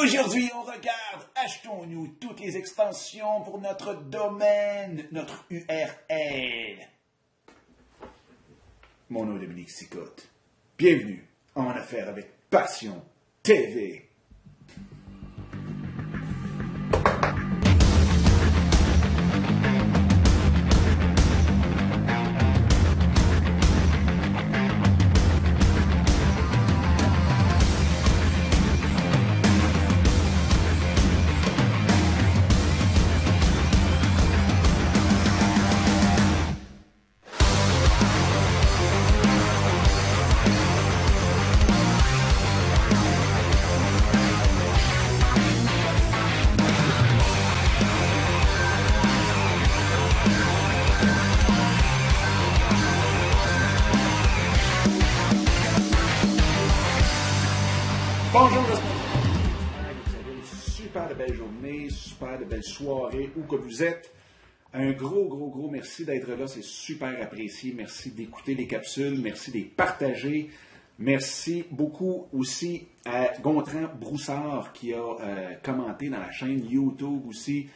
Aujourd'hui, on regarde, achetons-nous toutes les extensions pour notre domaine, notre URL. Mon nom est Dominique Sicotte. Bienvenue en affaire avec Passion TV. Bonjour, vous avez une super de belle journée, super de belle soirée, où que vous êtes. Un gros, gros, gros merci d'être là, c'est super apprécié. Merci d'écouter les capsules, merci de les partager. Merci beaucoup aussi à Gontran Broussard qui a euh, commenté dans la chaîne YouTube aussi.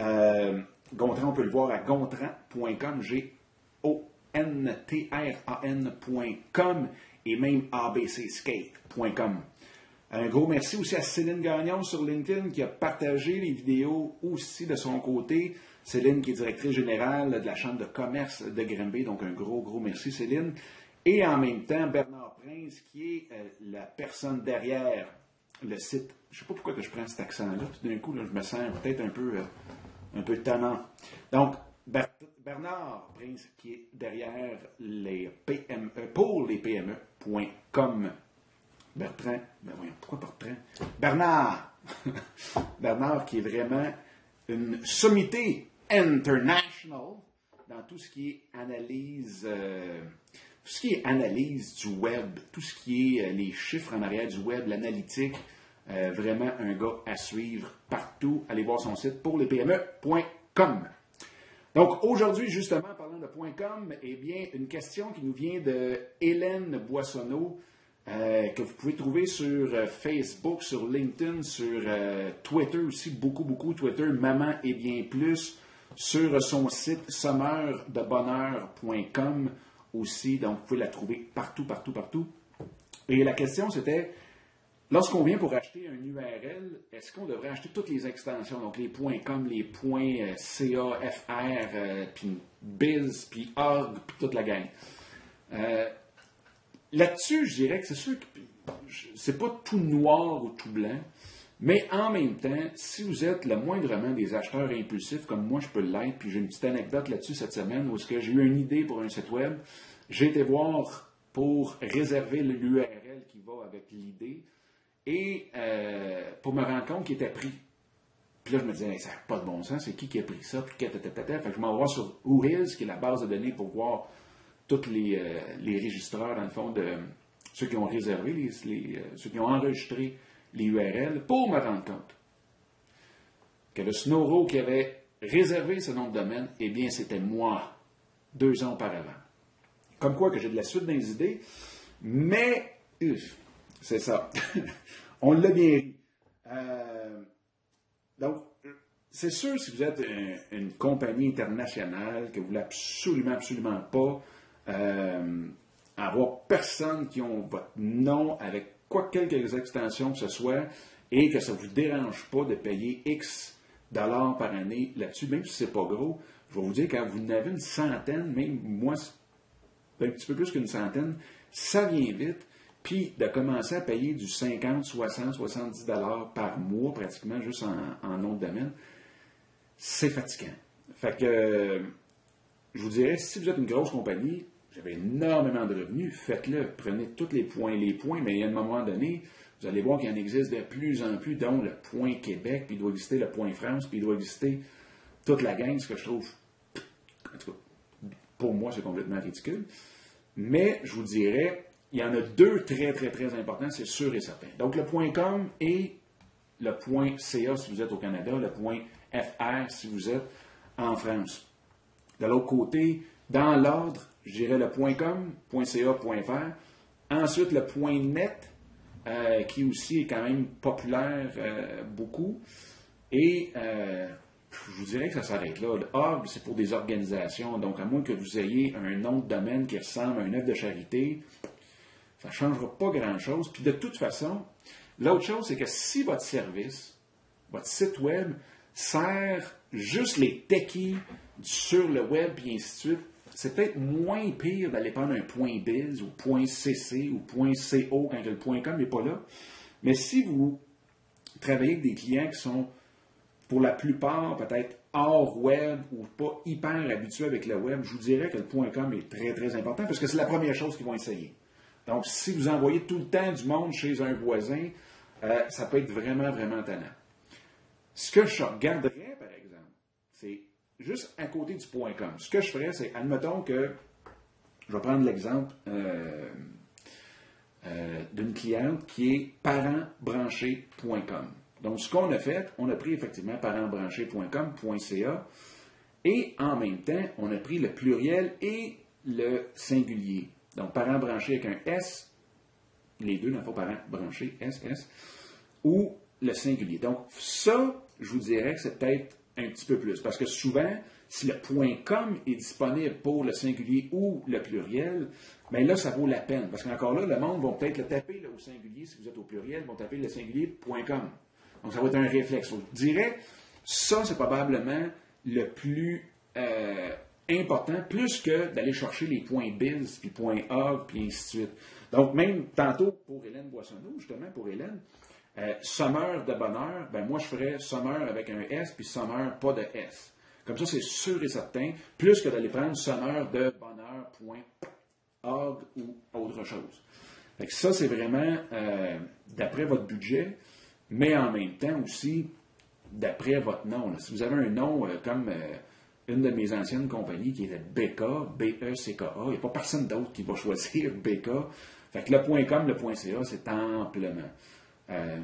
Euh, Gontran, on peut le voir à gontran.com, G-O-N-T-R-A-N.com et même abcscape.com. Un gros merci aussi à Céline Gagnon sur LinkedIn qui a partagé les vidéos aussi de son côté. Céline qui est directrice générale de la Chambre de commerce de Grimby, donc un gros, gros merci Céline. Et en même temps, Bernard Prince qui est euh, la personne derrière le site. Je ne sais pas pourquoi que je prends cet accent-là. D'un coup, là, je me sens peut-être un peu, euh, peu tannant. Donc, Ber- Bernard Prince qui est derrière les PME, pour les PME.com. Bertrand, ben voyons, pourquoi Bertrand? Bernard! Bernard qui est vraiment une sommité international dans tout ce qui est analyse, euh, analyse du web, tout ce qui est euh, les chiffres en arrière du web, l'analytique. Euh, vraiment un gars à suivre partout. Allez voir son site pour les PME.com. Donc aujourd'hui, justement, parlant de .com, eh bien, une question qui nous vient de Hélène Boissonneau, euh, que vous pouvez trouver sur euh, Facebook, sur LinkedIn, sur euh, Twitter aussi, beaucoup, beaucoup Twitter, Maman et bien plus, sur son site sommeurdebonheur.com aussi, donc vous pouvez la trouver partout, partout, partout. Et la question c'était, lorsqu'on vient pour acheter un URL, est-ce qu'on devrait acheter toutes les extensions, donc les .com, les euh, .ca, fr, puis biz, puis org, puis toute la gang? Là-dessus, je dirais que c'est sûr que c'est pas tout noir ou tout blanc, mais en même temps, si vous êtes le moindrement des acheteurs impulsifs comme moi, je peux l'être, puis j'ai une petite anecdote là-dessus cette semaine où j'ai eu une idée pour un site web, j'ai été voir pour réserver l'URL qui va avec l'idée et euh, pour me rendre compte qu'il était pris. Puis là, je me disais, ça n'a pas de bon sens, c'est qui qui a pris ça? Puis que je m'en vais sur Whois, qui est la base de données pour voir tous les, euh, les registreurs, dans le fond, de ceux qui ont réservé, les, euh, ceux qui ont enregistré les URL, pour me rendre compte que le Snowro qui avait réservé ce nom de domaine, eh bien, c'était moi, deux ans auparavant. Comme quoi que j'ai de la suite dans les idées, mais, c'est ça. On l'a bien ri. Euh, donc, c'est sûr, si vous êtes un- une compagnie internationale, que vous voulez absolument, absolument pas euh, avoir personne qui ont votre nom avec quoi quelques extensions que ce soit et que ça ne vous dérange pas de payer X dollars par année là-dessus, même si c'est pas gros, je vais vous dire, quand vous en avez une centaine, même moi, un petit peu plus qu'une centaine, ça vient vite. Puis de commencer à payer du 50, 60, 70 dollars par mois pratiquement juste en, en nom de domaine, c'est fatigant. Fait que euh, je vous dirais, si vous êtes une grosse compagnie, avez énormément de revenus, faites-le. Prenez tous les points, les points, mais à un moment donné, vous allez voir qu'il en existe de plus en plus, dont le point Québec, puis il doit exister le point France, puis il doit exister toute la gang, ce que je trouve, en tout cas, pour moi, c'est complètement ridicule. Mais je vous dirais, il y en a deux très, très, très importants, c'est sûr et certain. Donc, le point .com et le point .ca si vous êtes au Canada, le point .fr si vous êtes en France. De l'autre côté, dans l'ordre, je dirais le. Ensuite, le .net euh, qui aussi est quand même populaire euh, beaucoup. Et euh, je vous dirais que ça s'arrête là. Le org, c'est pour des organisations. Donc, à moins que vous ayez un nom de domaine qui ressemble à un œuvre de charité, ça ne changera pas grand-chose. Puis de toute façon, l'autre chose, c'est que si votre service, votre site web, sert juste les techies sur le web, et ainsi de suite, c'est peut-être moins pire d'aller prendre un point .biz ou point .cc ou point .co quand le point .com n'est pas là. Mais si vous travaillez avec des clients qui sont, pour la plupart, peut-être hors web ou pas hyper habitués avec le web, je vous dirais que le point .com est très, très important parce que c'est la première chose qu'ils vont essayer. Donc, si vous envoyez tout le temps du monde chez un voisin, euh, ça peut être vraiment, vraiment tannant. Ce que je regarderais, par exemple, c'est juste à côté du point .com. Ce que je ferais, c'est, admettons que, je vais prendre l'exemple euh, euh, d'une cliente qui est parentbranché.com. Donc, ce qu'on a fait, on a pris effectivement parentbranché.com.ca et en même temps, on a pris le pluriel et le singulier. Donc, parent branché avec un S, les deux, n'ont pas parent branché, SS, ou le singulier. Donc, ça, je vous dirais que c'est peut-être un petit peu plus. Parce que souvent, si le point .com est disponible pour le singulier ou le pluriel, bien là, ça vaut la peine. Parce qu'encore là, le monde va peut-être le taper au singulier, si vous êtes au pluriel, vont taper le singulier .com. Donc, ça va être un réflexe. Je dirais, ça, c'est probablement le plus euh, important, plus que d'aller chercher les points biz, puis points org, puis ainsi de suite. Donc, même tantôt, pour Hélène Boissonneau, justement, pour Hélène, euh, Summer de bonheur, ben moi je ferais Summer avec un S, puis Summer pas de S. Comme ça, c'est sûr et certain, plus que d'aller prendre Summer de bonheur.org ou autre chose. Fait que ça, c'est vraiment euh, d'après votre budget, mais en même temps aussi d'après votre nom. Si vous avez un nom euh, comme une de mes anciennes compagnies qui était BK, B-E-C-K-A, il n'y a pas personne d'autre qui va choisir BK. Fait que le .com, le .ca, c'est amplement. Euh,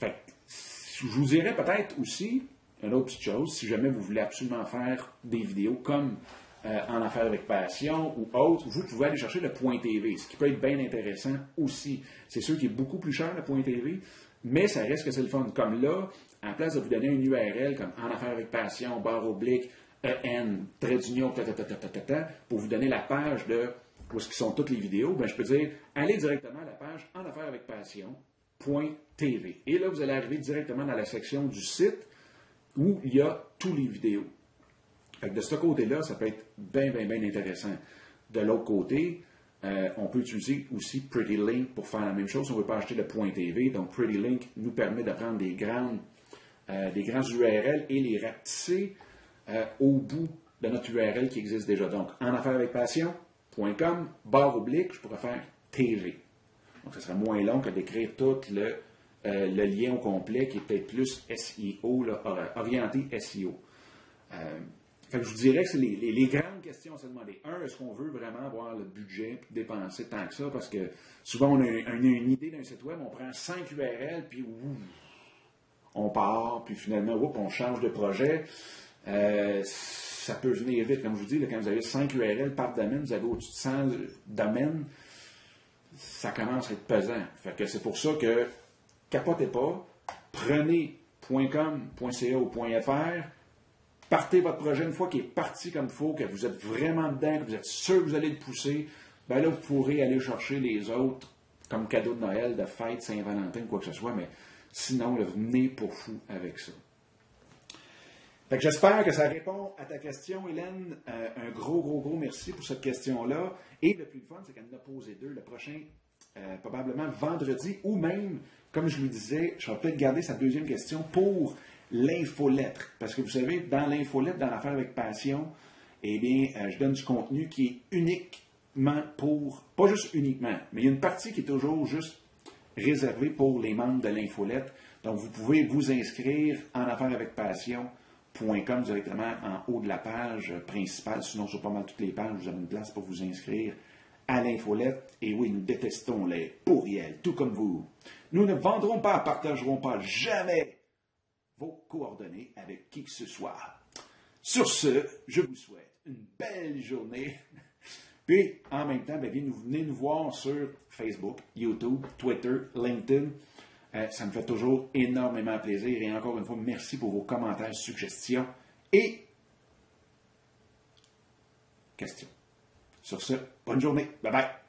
je vous dirais peut-être aussi une autre petite chose, si jamais vous voulez absolument faire des vidéos comme euh, en affaires avec passion ou autre, vous pouvez aller chercher le point TV, ce qui peut être bien intéressant aussi. C'est sûr qu'il est beaucoup plus cher le point TV, mais ça reste que c'est le fun. Comme là, en place de vous donner une URL comme en affaires avec passion, barre oblique, EN, trait d'union, pour vous donner la page de où sont toutes les vidéos, ben, je peux dire, allez directement à la page en affaires avec passion, Et là, vous allez arriver directement dans la section du site où il y a tous les vidéos. de ce côté-là, ça peut être bien, bien, bien intéressant. De l'autre côté, euh, on peut utiliser aussi Pretty Link pour faire la même chose. On ne veut pas acheter le point .tv. Donc, Pretty Link nous permet de prendre des grandes, euh, des URL et les rapetisser euh, au bout de notre URL qui existe déjà. Donc, en affaires avec passion.com, barre oblique, je pourrais faire TV. Donc, ce sera moins long que d'écrire tout le, euh, le, lien au complet qui est peut-être plus SEO, orienté SEO. Euh, je vous dirais que c'est les, grandes questions à se demander. Un, est-ce qu'on veut vraiment avoir le budget dépenser tant que ça? Parce que souvent, on a, une idée d'un site web, on prend 5 URL, puis on part, puis finalement, on change de projet. Euh, ça peut venir vite, comme je vous dis, quand vous avez 5 URL par domaine, vous avez au-dessus de 100 domaines ça commence à être pesant. Fait que c'est pour ça que capotez pas, prenez .com, partez votre projet une fois qu'il est parti comme il faut, que vous êtes vraiment dedans, que vous êtes sûr que vous allez le pousser, ben là, vous pourrez aller chercher les autres comme cadeau de Noël, de fête, Saint-Valentin, quoi que ce soit, mais sinon, venez pour fou avec ça. J'espère que ça répond à ta question, Hélène. Euh, un gros, gros, gros merci pour cette question-là. Et le plus fun, c'est qu'elle en a posé deux. Le prochain, euh, probablement vendredi, ou même, comme je lui disais, je vais peut-être garder sa deuxième question pour l'infolettre. Parce que vous savez, dans l'infolettre, dans l'affaire avec passion, eh bien, euh, je donne du contenu qui est uniquement pour, pas juste uniquement, mais il y a une partie qui est toujours juste réservée pour les membres de l'infolettre. Donc, vous pouvez vous inscrire en affaires avec passion directement en haut de la page principale. Sinon, sur pas mal toutes les pages, vous avez une place pour vous inscrire à l'infolette. Et oui, nous détestons les pourriels, tout comme vous. Nous ne vendrons pas, partagerons pas jamais vos coordonnées avec qui que ce soit. Sur ce, je vous souhaite une belle journée. Puis, en même temps, ben, venez nous voir sur Facebook, YouTube, Twitter, LinkedIn. Euh, ça me fait toujours énormément plaisir. Et encore une fois, merci pour vos commentaires, suggestions et questions. Sur ce, bonne journée. Bye bye.